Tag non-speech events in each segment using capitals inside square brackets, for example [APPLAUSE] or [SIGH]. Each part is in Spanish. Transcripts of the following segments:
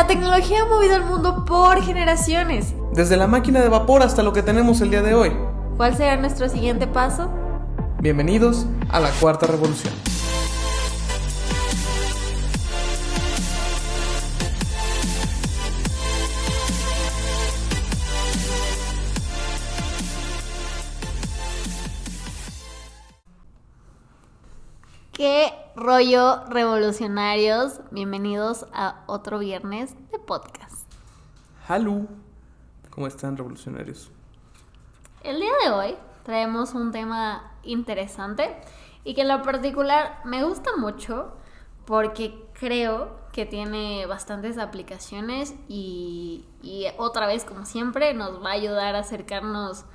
La tecnología ha movido el mundo por generaciones. Desde la máquina de vapor hasta lo que tenemos el día de hoy. ¿Cuál será nuestro siguiente paso? Bienvenidos a la cuarta revolución. Rollo revolucionarios? Bienvenidos a otro viernes de podcast. Hallo. ¿Cómo están revolucionarios? El día de hoy traemos un tema interesante y que en lo particular me gusta mucho porque creo que tiene bastantes aplicaciones y, y otra vez como siempre nos va a ayudar a acercarnos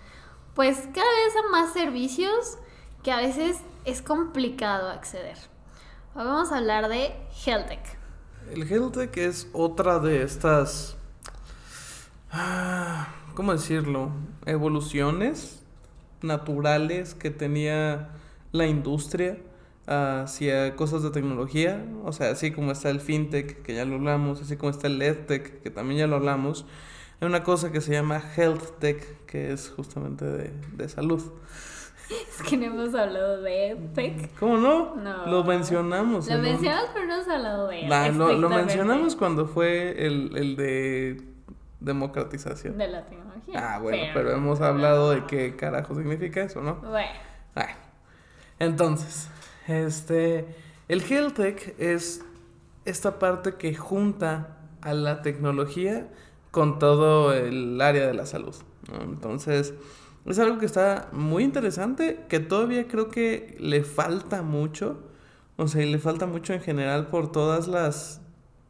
pues cada vez a más servicios que a veces es complicado acceder. Hoy vamos a hablar de HealthTech. El HealthTech es otra de estas, ah, ¿cómo decirlo? Evoluciones naturales que tenía la industria hacia cosas de tecnología, o sea, así como está el fintech, que ya lo hablamos, así como está el edtech, que también ya lo hablamos, hay una cosa que se llama healthtech, que es justamente de, de salud. Es que no hemos hablado de tech. ¿Cómo no? No. Lo mencionamos. Lo mencionamos, pero no hemos hablado de él. Nah, lo, lo mencionamos cuando fue el, el de democratización. De la tecnología. Ah, bueno, pero hemos hablado de qué carajo significa eso, ¿no? Bueno, Bueno, entonces, este, el HealthTech es esta parte que junta a la tecnología con todo el área de la salud. ¿no? Entonces, es algo que está muy interesante, que todavía creo que le falta mucho, o sea, y le falta mucho en general por todas las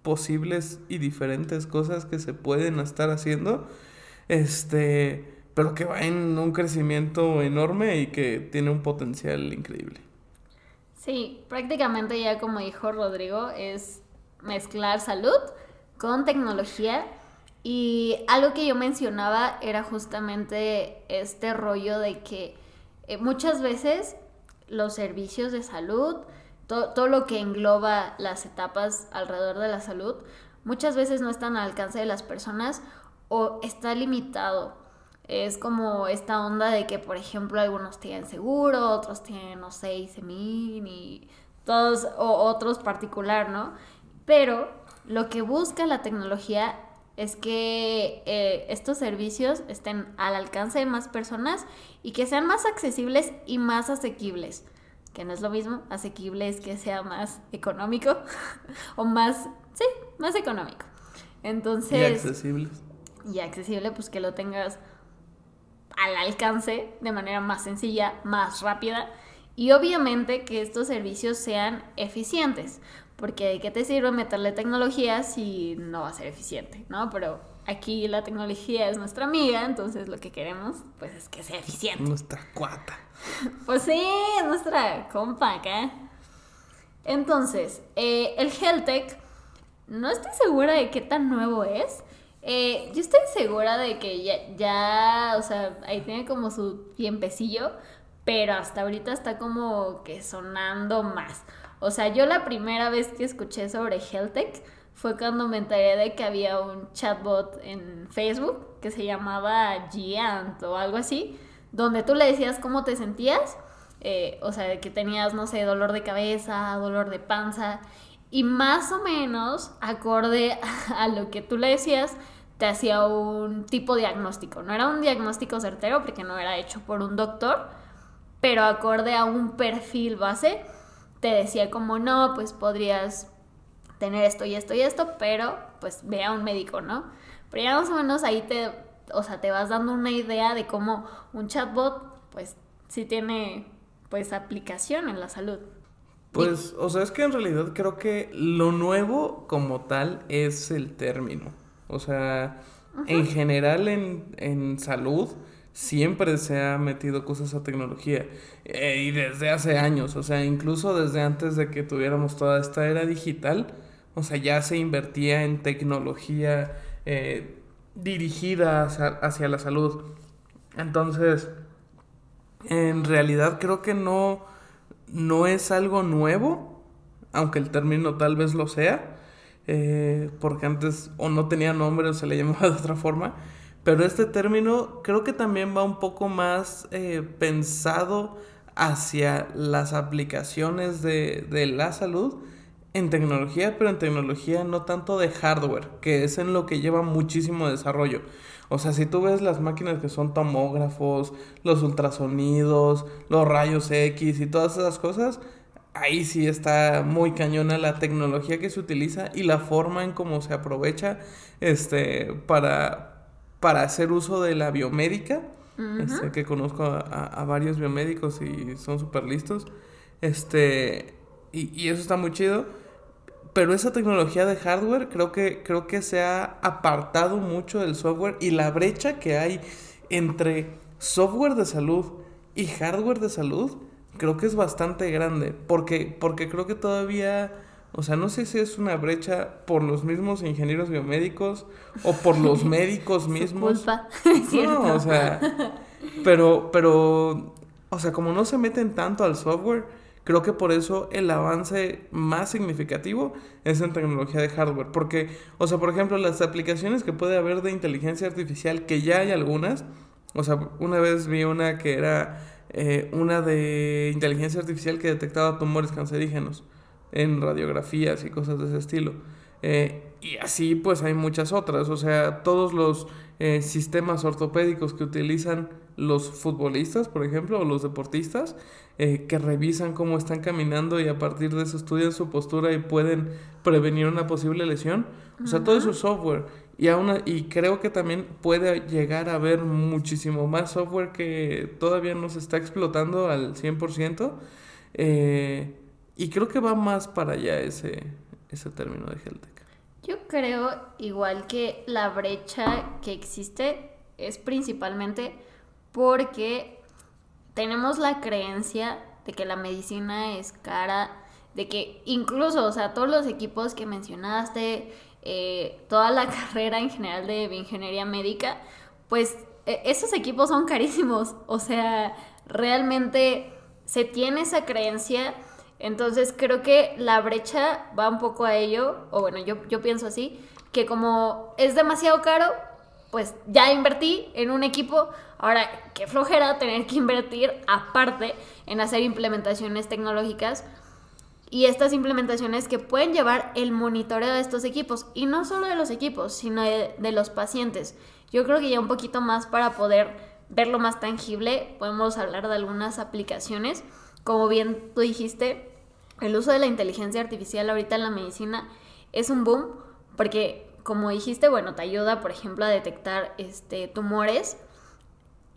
posibles y diferentes cosas que se pueden estar haciendo, este, pero que va en un crecimiento enorme y que tiene un potencial increíble. sí, prácticamente ya como dijo Rodrigo, es mezclar salud con tecnología. Y algo que yo mencionaba era justamente este rollo de que eh, muchas veces los servicios de salud, to- todo lo que engloba las etapas alrededor de la salud, muchas veces no están al alcance de las personas o está limitado. Es como esta onda de que, por ejemplo, algunos tienen seguro, otros tienen, no sé, ICEMIN y todos, o otros particular, ¿no? Pero lo que busca la tecnología es que eh, estos servicios estén al alcance de más personas y que sean más accesibles y más asequibles. Que no es lo mismo, asequible es que sea más económico [LAUGHS] o más, sí, más económico. Y Entonces, accesibles. y accesible, pues que lo tengas al alcance de manera más sencilla, más rápida y obviamente que estos servicios sean eficientes, porque ¿de qué te sirve meterle tecnología si no va a ser eficiente, no? Pero aquí la tecnología es nuestra amiga, entonces lo que queremos pues es que sea eficiente. Nuestra cuata. Pues sí, es nuestra compa acá. Entonces, eh, el HealthTech, no estoy segura de qué tan nuevo es. Eh, yo estoy segura de que ya, ya, o sea, ahí tiene como su tiempecillo, pero hasta ahorita está como que sonando más. O sea, yo la primera vez que escuché sobre HealthTech fue cuando me enteré de que había un chatbot en Facebook que se llamaba Giant o algo así, donde tú le decías cómo te sentías, eh, o sea, que tenías, no sé, dolor de cabeza, dolor de panza, y más o menos, acorde [LAUGHS] a lo que tú le decías, te hacía un tipo de diagnóstico. No era un diagnóstico certero porque no era hecho por un doctor, pero acorde a un perfil base, te decía como, no, pues podrías tener esto y esto y esto, pero pues ve a un médico, ¿no? Pero ya más o menos ahí te, o sea, te vas dando una idea de cómo un chatbot, pues sí tiene, pues, aplicación en la salud. Pues, o sea, es que en realidad creo que lo nuevo como tal es el término. O sea, en general en, en salud siempre se ha metido cosas a tecnología. Eh, y desde hace años, o sea, incluso desde antes de que tuviéramos toda esta era digital, o sea, ya se invertía en tecnología eh, dirigida hacia, hacia la salud. Entonces, en realidad creo que no, no es algo nuevo, aunque el término tal vez lo sea. eh, porque antes o no tenía nombre o se le llamaba [LAUGHS] de otra forma. Pero este término creo que también va un poco más eh, pensado hacia las aplicaciones de, la salud en tecnología, pero en tecnología no tanto de hardware, que es en lo que lleva muchísimo desarrollo. O sea, si tú ves las máquinas que son tomógrafos, los ultrasonidos, los rayos X y todas esas cosas, ahí sí está muy cañona la tecnología que se utiliza y la forma en cómo se aprovecha este, para, para hacer uso de la biomédica. Este, que conozco a, varios biomédicos y son súper listos. Este, y, y eso está muy chido pero esa tecnología de hardware creo que, creo que se ha apartado mucho del software y la brecha que hay entre software de salud y hardware de salud creo que es bastante grande porque, porque creo que todavía, o sea, no sé si es una brecha por los mismos ingenieros biomédicos o por los [LAUGHS] médicos mismos. [LAUGHS] culpa, no, o sea, pero, pero, o sea, como no se meten tanto al software, Creo que por eso el avance más significativo es en tecnología de hardware. Porque, o sea, por ejemplo, las aplicaciones que puede haber de inteligencia artificial, que ya hay algunas. O sea, una vez vi una que era eh, una de inteligencia artificial que detectaba tumores cancerígenos en radiografías y cosas de ese estilo. Eh, y así pues hay muchas otras. O sea, todos los eh, sistemas ortopédicos que utilizan los futbolistas, por ejemplo, o los deportistas, eh, que revisan cómo están caminando y a partir de eso estudian su postura y pueden prevenir una posible lesión. O sea, todo eso es software. Y, aún, y creo que también puede llegar a haber muchísimo más software que todavía no se está explotando al 100%. Eh, y creo que va más para allá ese, ese término de Heltec. Yo creo igual que la brecha que existe es principalmente porque tenemos la creencia de que la medicina es cara, de que incluso, o sea, todos los equipos que mencionaste, eh, toda la [LAUGHS] carrera en general de ingeniería médica, pues e, esos equipos son carísimos, o sea, realmente se tiene esa creencia, entonces creo que la brecha va un poco a ello, o bueno, yo, yo pienso así, que como es demasiado caro, pues ya invertí en un equipo, ahora qué flojera tener que invertir aparte en hacer implementaciones tecnológicas y estas implementaciones que pueden llevar el monitoreo de estos equipos y no solo de los equipos, sino de, de los pacientes. Yo creo que ya un poquito más para poder verlo más tangible, podemos hablar de algunas aplicaciones. Como bien tú dijiste, el uso de la inteligencia artificial ahorita en la medicina es un boom porque como dijiste, bueno, te ayuda, por ejemplo, a detectar este, tumores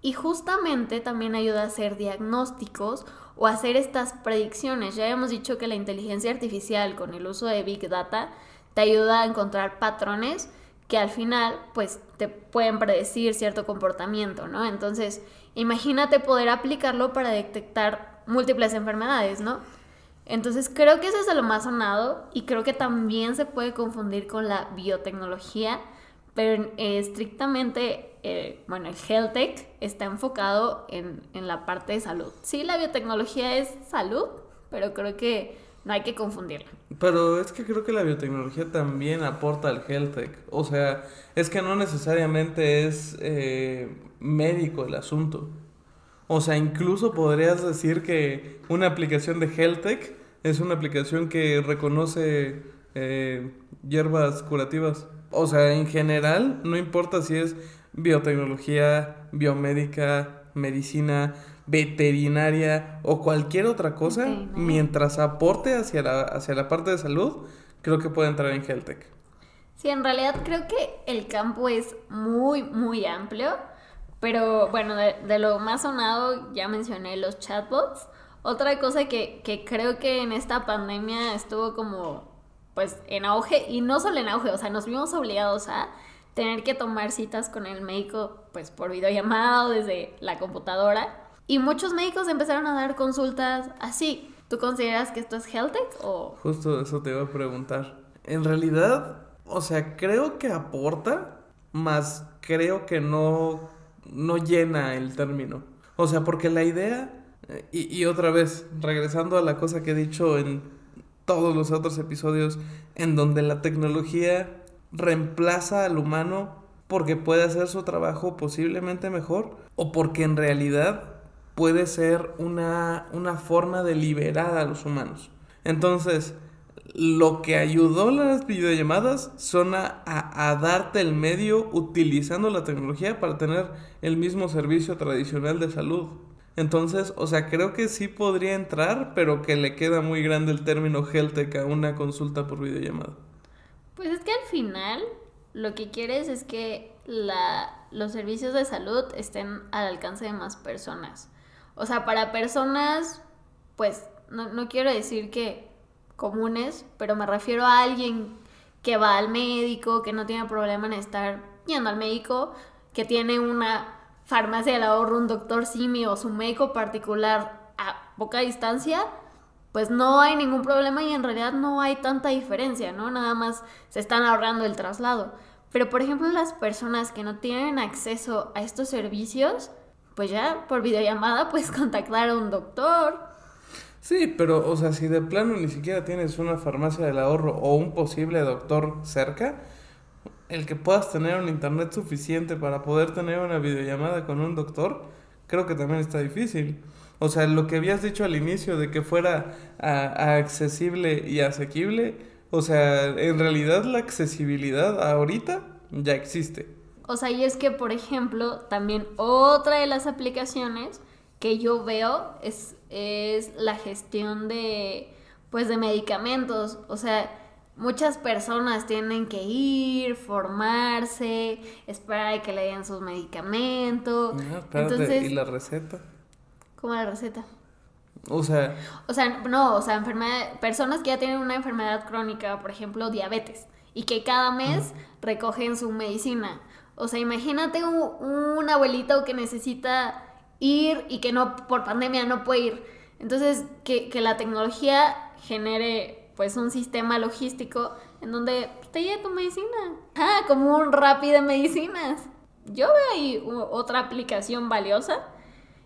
y justamente también ayuda a hacer diagnósticos o hacer estas predicciones. Ya hemos dicho que la inteligencia artificial con el uso de Big Data te ayuda a encontrar patrones que al final pues te pueden predecir cierto comportamiento, ¿no? Entonces, imagínate poder aplicarlo para detectar múltiples enfermedades, ¿no? Entonces creo que eso es de lo más sonado y creo que también se puede confundir con la biotecnología, pero eh, estrictamente, eh, bueno, el health tech está enfocado en, la parte de salud. Sí, la biotecnología es salud, pero creo que no hay que confundirla. Pero es que creo que la biotecnología también aporta al health tech. O sea, es que no necesariamente es eh, médico el asunto. O sea, incluso podrías decir que una aplicación de HealthTech es una aplicación que reconoce eh, hierbas curativas. O sea, en general, no importa si es biotecnología, biomédica, medicina, veterinaria o cualquier otra cosa, mientras aporte hacia la, hacia la parte de salud, creo que puede entrar en HealthTech. Sí, en realidad creo que el campo es muy, muy amplio, pero bueno, de, lo más sonado ya mencioné los chatbots. Otra cosa que, que creo que en esta pandemia estuvo como pues en auge y no solo en auge, o sea, nos vimos obligados a tener que tomar citas con el médico pues por videollamada o desde la computadora y muchos médicos empezaron a dar consultas así. ¿Tú consideras que esto es health o Justo eso te iba a preguntar. En realidad, o sea, creo que aporta, más creo que no no llena el término. O sea, porque la idea y, y, otra vez, regresando a la cosa que he dicho en todos los otros episodios en donde la tecnología reemplaza al humano porque puede hacer su trabajo posiblemente mejor o porque en realidad puede ser una, una forma de liberar a los humanos. Entonces, lo que ayudó las videollamadas son a, a, darte el medio utilizando la tecnología para tener el mismo servicio tradicional de salud. Entonces, o sea, creo que sí podría entrar, pero que le queda muy grande el término Heltec a una consulta por videollamada. Pues es que al final lo que quieres es que la, los servicios de salud estén al alcance de más personas. O sea, para personas, pues no, no quiero decir que comunes, pero me refiero a alguien que va al médico, que no tiene problema en estar yendo al médico, que tiene una farmacia del ahorro, un doctor Simi o su médico particular a poca distancia, pues no hay ningún problema y en realidad no hay tanta diferencia, ¿no? Nada más se están ahorrando el traslado. Pero por ejemplo las personas que no tienen acceso a estos servicios, pues ya por videollamada puedes [LAUGHS] contactar a un doctor. Sí, pero o sea, si de plano ni siquiera tienes una farmacia del ahorro o un posible doctor cerca, el que puedas tener un internet suficiente para poder tener una videollamada con un doctor, creo que también está difícil. O sea, lo que habías dicho al inicio de que fuera accesible y asequible, o sea, en realidad la accesibilidad ahorita ya existe. O sea, y es que, por ejemplo, también otra de las aplicaciones que yo veo es, es la gestión de, pues, de medicamentos. O sea, muchas personas tienen que ir, formarse, esperar a que le den sus medicamentos. Entonces, ¿y la receta? ¿Cómo la receta? O sea... O sea, no, o sea, enfermedad, personas que ya tienen una enfermedad crónica, por ejemplo, diabetes, y que cada mes recogen su medicina. O sea, imagínate un, un abuelito que necesita ir y que no, por pandemia no puede ir. Entonces, que, que la tecnología genere pues un sistema logístico en donde te lleve tu medicina. Ah, como un rápido de medicinas. Yo veo ahí otra aplicación valiosa.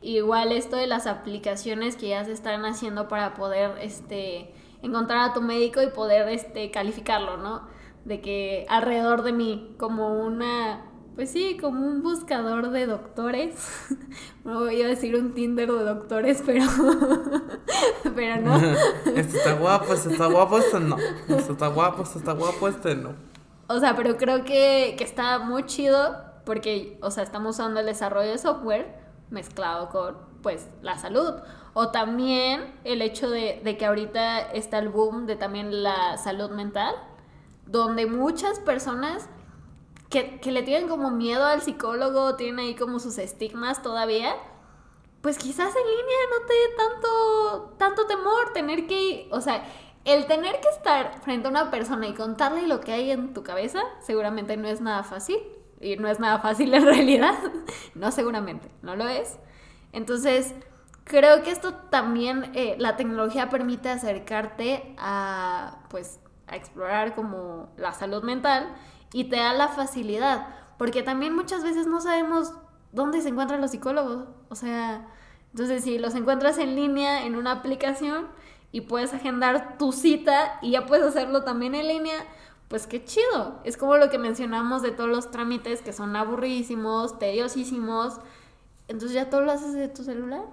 Igual esto de las aplicaciones que ya se están haciendo para poder este, encontrar a tu médico y poder este, calificarlo, ¿no? De que alrededor de mí, como una pues sí, como un buscador de doctores. [LAUGHS] No voy a decir un Tinder de doctores, pero. [LAUGHS] pero no. [LAUGHS] este está guapo, este está guapo, este no. Este está guapo, este está guapo, este no. O sea, pero creo que, que está muy chido porque, o sea, estamos usando el desarrollo de software mezclado con, pues, la salud. O también el hecho de, de que ahorita está el boom de también la salud mental, donde muchas personas que, le tienen como miedo al psicólogo, tienen ahí como sus estigmas todavía, pues quizás en línea no te dé tanto, tanto temor tener que, o sea, el tener que estar frente a una persona y contarle lo que hay en tu cabeza, seguramente no es nada fácil. Y no es nada fácil en [LAUGHS] realidad. no, seguramente, no lo es. Entonces, creo que esto también, eh, la tecnología permite acercarte a, pues, a explorar como la salud mental y te da la facilidad, porque también muchas veces no sabemos dónde se encuentran los psicólogos, o sea, entonces si los encuentras en línea en una aplicación y puedes agendar tu cita y ya puedes hacerlo también en línea, pues qué chido. Es como lo que mencionamos de todos los trámites que son aburridísimos, tediosísimos. Entonces ya todo lo haces de tu celular.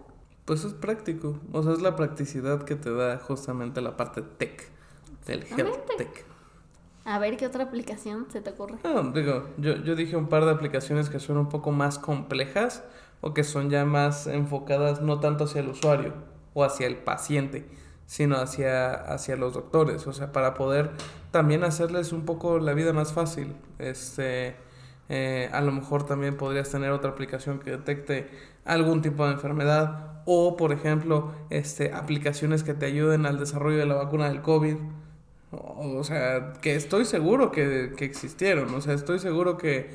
Pues es práctico. O sea, es la practicidad que te da justamente la parte tech, del health tech. A ver, ¿qué otra aplicación se te ocurre? No, digo, yo, yo dije un par de aplicaciones que son un poco más complejas o que son ya más enfocadas no tanto hacia el usuario o hacia el paciente, sino hacia, hacia los doctores, o sea, para poder también hacerles un poco la vida más fácil. Este, eh, a lo mejor también podrías tener otra aplicación que detecte algún tipo de enfermedad o, por ejemplo, este, aplicaciones que te ayuden al desarrollo de la vacuna del COVID o sea, que estoy seguro que, existieron. O sea, estoy seguro que,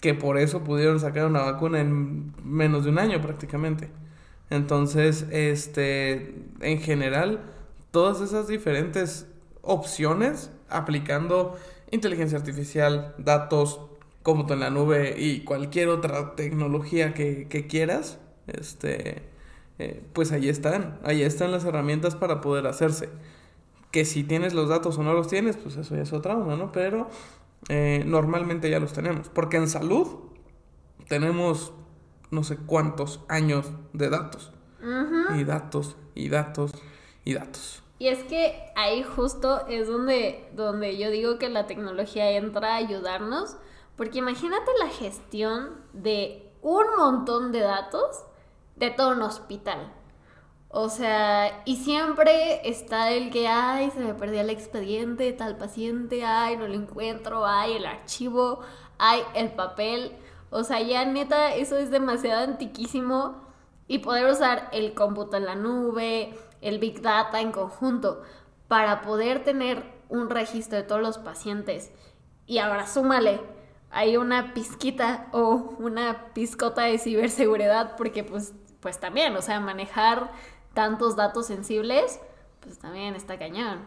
que por eso pudieron sacar una vacuna en menos de un año prácticamente. Entonces, este, en general, todas esas diferentes opciones aplicando inteligencia artificial, datos, cómputo en la nube y cualquier otra tecnología que, quieras, este, eh, pues ahí están, ahí están las herramientas para poder hacerse. Que si tienes los datos o no los tienes, pues eso ya es otra onda, ¿no? Pero eh, normalmente ya los tenemos. Porque en salud tenemos no sé cuántos años de datos. Y datos, y datos, y datos. Y es que ahí justo es donde, donde yo digo que la tecnología entra a ayudarnos, porque imagínate la gestión de un montón de datos de todo un hospital. O sea, y siempre está el que, ay, se me perdió el expediente tal paciente, ay, no lo encuentro, ay, el archivo, ay, el papel. O sea, ya neta, eso es demasiado antiquísimo. Y poder usar el cómputo en la nube, el Big Data en conjunto, para poder tener un registro de todos los pacientes. Y ahora súmale, hay una pizquita o una pizcota de ciberseguridad, porque pues, pues también, o sea, manejar tantos datos sensibles, pues también está cañón.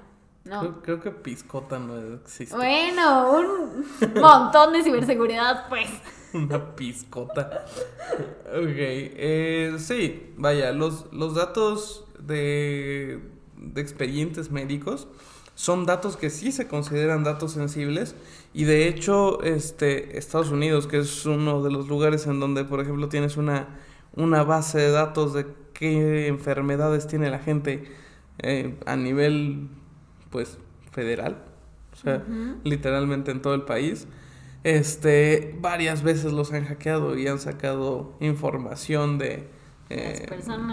¿no? Creo, que pizcota no existe. Bueno, un [LAUGHS] montón de ciberseguridad, pues. Una pizcota. Ok, eh, sí, vaya, los, los datos de, de expedientes médicos son datos que sí se consideran datos sensibles y de hecho este Estados Unidos que es uno de los lugares en donde por ejemplo tienes una, una base de datos de qué enfermedades tiene la gente eh, a nivel pues federal o sea literalmente en todo el país este, varias veces los han hackeado y han sacado información de, eh,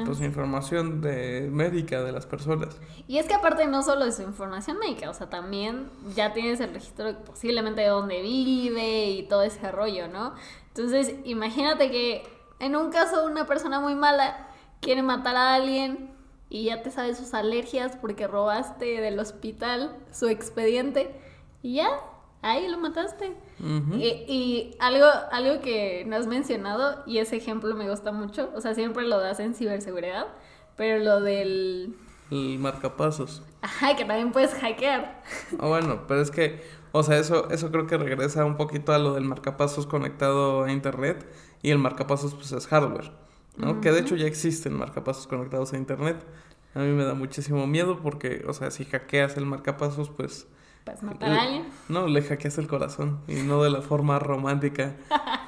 pues información de médica de las personas. Y es que aparte no solo es su información médica, o sea, también ya tienes el registro posiblemente de dónde vive y todo ese rollo, ¿no? Entonces, imagínate que en un caso una persona muy mala quiere matar a alguien y ya te sabes sus alergias porque robaste del hospital su expediente y ya ahí lo mataste. y, algo, algo que no has mencionado, y ese ejemplo me gusta mucho, o sea, siempre lo das en ciberseguridad, pero lo del... El marcapasos. Ajá, que también puedes hackear. Ah, bueno, pero es que, o sea, eso, eso creo que regresa un poquito a lo del marcapasos conectado a internet, y el marcapasos pues es hardware, ¿no? Que de hecho ya existen marcapasos conectados a internet. A mí me da muchísimo miedo porque, o sea, si hackeas el marcapasos, pues pues matar a alguien. No, le hackeas el corazón y no de la forma romántica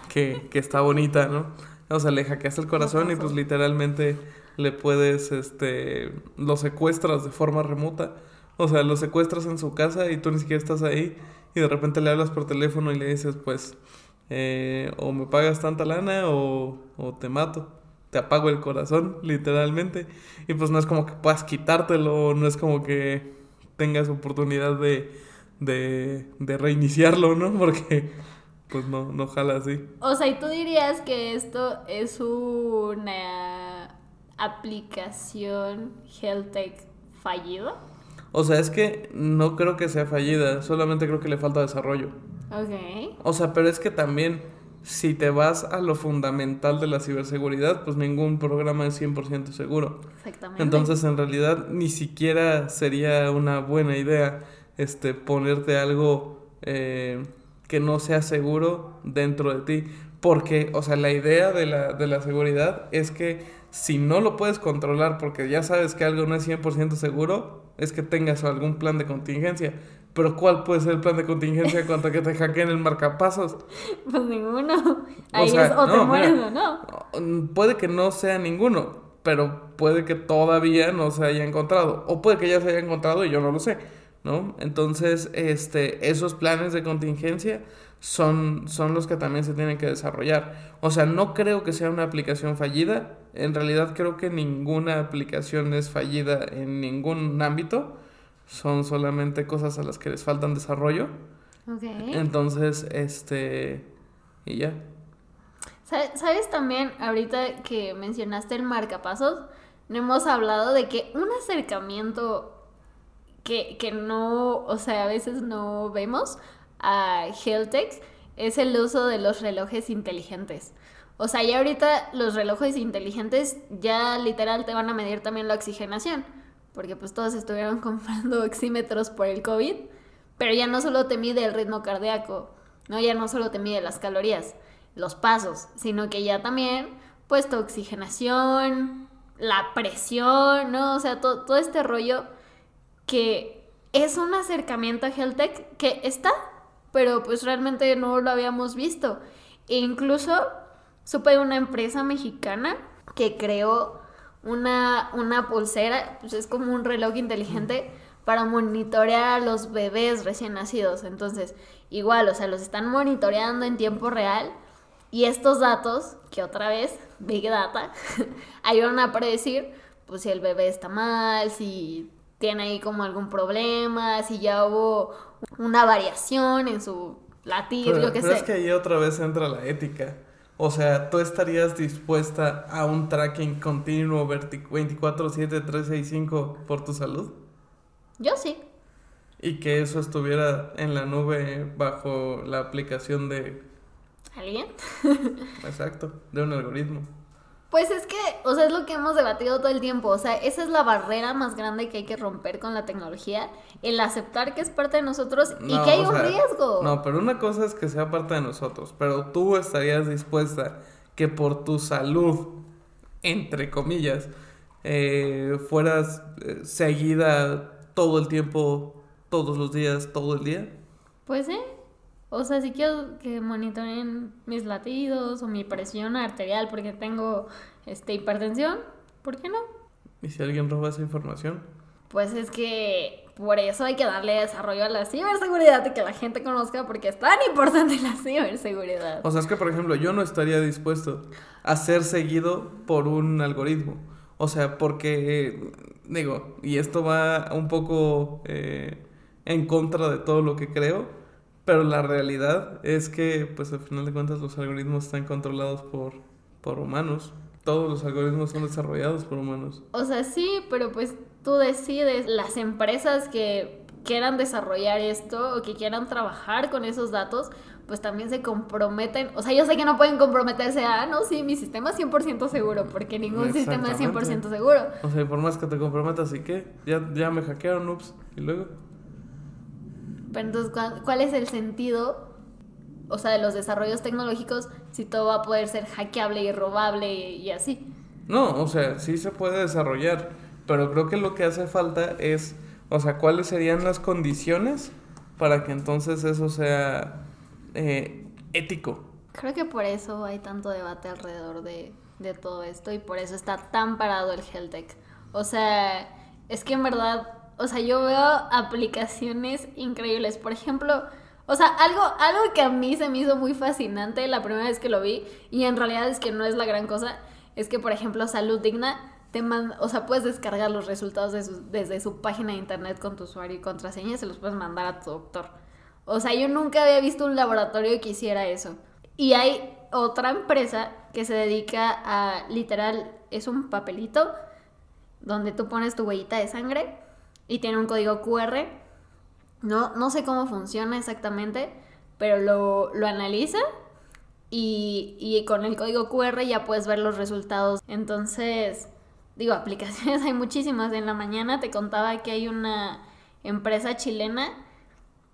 que, que está bonita, ¿no? O sea, le hackeas el corazón y pues literalmente le puedes, este, lo secuestras de forma remota. O sea, lo secuestras en su casa y tú ni siquiera estás ahí y de repente le hablas por teléfono y le dices, pues, eh, o me pagas tanta lana o, o te mato. Te apago el corazón, literalmente. Y pues no es como que puedas quitártelo, no es como que tengas oportunidad de, de, de reiniciarlo, ¿no? [LAUGHS] Porque pues no, no jala así. O sea, ¿y tú dirías que esto es una aplicación HealthTech fallida? O sea, es que no creo que sea fallida, solamente creo que le falta desarrollo. Ok. O sea, pero es que también, si te vas a lo fundamental de la ciberseguridad, pues ningún programa es 100% seguro. Exactamente. Entonces, en realidad, ni siquiera sería una buena idea este, ponerte algo eh, que no sea seguro dentro de ti. Porque, o sea, la idea de la, de la seguridad es que si no lo puedes controlar porque ya sabes que algo no es 100% seguro, es que tengas algún plan de contingencia. Pero ¿cuál puede ser el plan de contingencia en cuanto a que te hackeen el marcapasos? Pues ninguno. Ahí es o te mueres o no. Puede que no sea ninguno, pero puede que todavía no se haya encontrado. O puede que ya se haya encontrado y yo no lo sé. ¿no? Entonces, este, esos planes de contingencia son, son los que también se tienen que desarrollar. O sea, no creo que sea una aplicación fallida. En realidad creo que ninguna aplicación es fallida en ningún ámbito. Son solamente cosas a las que les faltan desarrollo. Entonces, este... Y ya. ¿Sabes también, ahorita que mencionaste el marcapasos, no hemos hablado de que un acercamiento que, no, o sea, a veces no vemos a Heltex es el uso de los relojes inteligentes. O sea, ya ahorita los relojes inteligentes ya literal te van a medir también la oxigenación, porque pues todos estuvieron [LAUGHS] comprando oxímetros por el COVID, pero ya no solo te mide el ritmo cardíaco, no ya no solo te mide las calorías, los pasos, sino que ya también pues tu oxigenación, la presión, ¿no? O sea, todo este rollo que es un acercamiento a Health Tech que está, pero pues realmente no lo habíamos visto. E incluso supe de una empresa mexicana que creó una, una pulsera, pues es como un reloj inteligente para monitorear a los bebés recién nacidos. Entonces, igual, o sea, los están monitoreando en tiempo real y estos datos, que otra vez, Big Data, [LAUGHS] ayudan a predecir pues si el bebé está mal, si tiene ahí como algún problema, si ya hubo una variación en su latir, Pero, yo qué pero sé. es que ahí otra vez entra la ética. O sea, ¿tú estarías dispuesta a un tracking continuo 24-7, 365 por tu salud? Yo sí. Y que eso estuviera en la nube bajo la aplicación de... ¿Alguien? [LAUGHS] Exacto, de un algoritmo. Pues es que, o sea, es lo que hemos debatido todo el tiempo. O sea, esa es la barrera más grande que hay que romper con la tecnología. El aceptar que es parte de nosotros y que hay un sea, riesgo. No, pero una cosa es que sea parte de nosotros, pero tú estarías dispuesta que por tu salud, entre comillas, eh, fueras eh, seguida todo el tiempo, todos los días, todo el día. Pues sí. O sea, si quiero que monitoreen mis latidos o mi presión arterial porque tengo este hipertensión, ¿por qué no? ¿Y si alguien roba esa información? Pues es que por eso hay que darle desarrollo a la ciberseguridad y que la gente conozca porque es tan importante la ciberseguridad. O sea, es que, por ejemplo, yo no estaría dispuesto a ser seguido por un algoritmo. O sea, porque, digo, y esto va un poco eh, en contra de todo lo que creo, pero la realidad es que, pues al final de cuentas, los algoritmos están controlados por, por humanos. Todos los algoritmos son desarrollados por humanos. O sea, sí, pero pues tú decides las empresas que quieran desarrollar esto o que quieran trabajar con esos datos, pues también se comprometen. O sea, yo sé que no pueden comprometerse a, "Ah, no, sí, mi sistema es 100% seguro, porque ningún sistema es 100% seguro. O sea, y por más que te comprometas, ¿y qué? Ya, ya me hackearon, ups. Y luego, Pero entonces, ¿cuál, cuál es el sentido, o sea, de los desarrollos tecnológicos si todo va a poder ser hackeable y robable y así? No, o sea, sí se puede desarrollar, pero creo que lo que hace falta es, o sea, cuáles serían las condiciones para que entonces eso sea eh, ético. Creo que por eso hay tanto debate alrededor de, de todo esto y por eso está tan parado el Heltec. O sea, es que en verdad, o sea, yo veo aplicaciones increíbles. Por ejemplo, o sea, algo, algo que a mí se me hizo muy fascinante la primera vez que lo vi, y en realidad es que no es la gran cosa, es que, por ejemplo, Salud Digna te manda, o sea, puedes descargar los resultados de su- desde su página de internet con tu usuario y contraseña y se los puedes mandar a tu doctor. O sea, yo nunca había visto un laboratorio que hiciera eso. Y hay otra empresa que se dedica a, literal, es un papelito donde tú pones tu huellita de sangre y tiene un código QR. No, no sé cómo funciona exactamente, pero lo, lo analiza y, y con el código QR ya puedes ver los resultados. Entonces, digo, [LAUGHS] aplicaciones hay muchísimas. En la mañana te contaba que hay una empresa chilena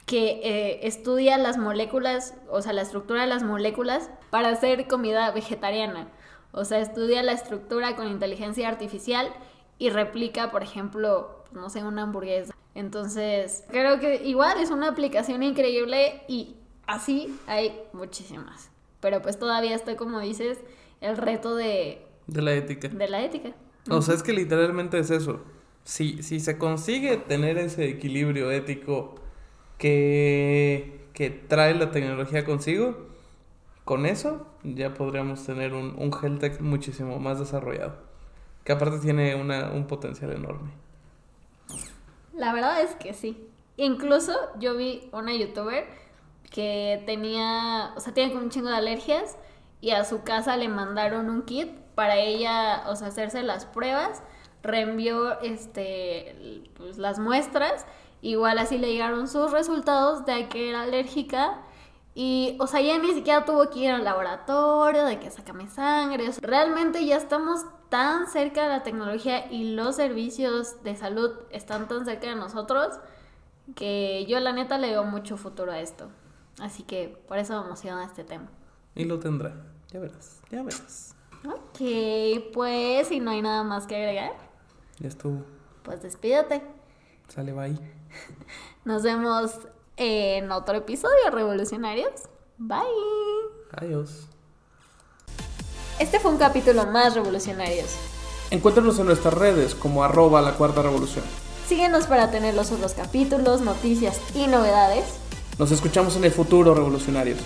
que eh, estudia las moléculas, o sea, la estructura de las moléculas para hacer comida vegetariana. O sea, estudia la estructura con inteligencia artificial y replica, por ejemplo, no sé, una hamburguesa. Entonces, creo que igual es una aplicación increíble y así hay muchísimas. Pero pues todavía está, como dices, el reto de, De la ética. de la ética. O sea, es que literalmente es eso. Si, si se consigue tener ese equilibrio ético que, que trae la tecnología consigo, con eso ya podríamos tener un, un health tech muchísimo más desarrollado. Que aparte tiene una, un potencial enorme. La verdad es que sí. Incluso yo vi una youtuber que tenía, o sea, tiene como un chingo de alergias y a su casa le mandaron un kit para ella, o sea, hacerse las pruebas, reenvió este pues, las muestras, igual así le llegaron sus resultados de que era alérgica y, o sea, ya ni siquiera tuvo que ir al laboratorio, de que sácame sangre. Realmente ya estamos tan cerca de la tecnología y los servicios de salud están tan cerca de nosotros que yo la neta le veo mucho futuro a esto. Así que por eso me emociona este tema. Y lo tendrá. Ya verás, ya verás. Ok, pues si no hay nada más que agregar, Ya estuvo. pues despídete. Sale, bye. [LAUGHS] Nos vemos en otro episodio, revolucionarios. Bye. Adiós. Este fue un capítulo más revolucionarios. Encuéntranos en nuestras redes como arroba la cuarta revolución. Síguenos para tener los otros capítulos, noticias y novedades. Nos escuchamos en el futuro, revolucionarios.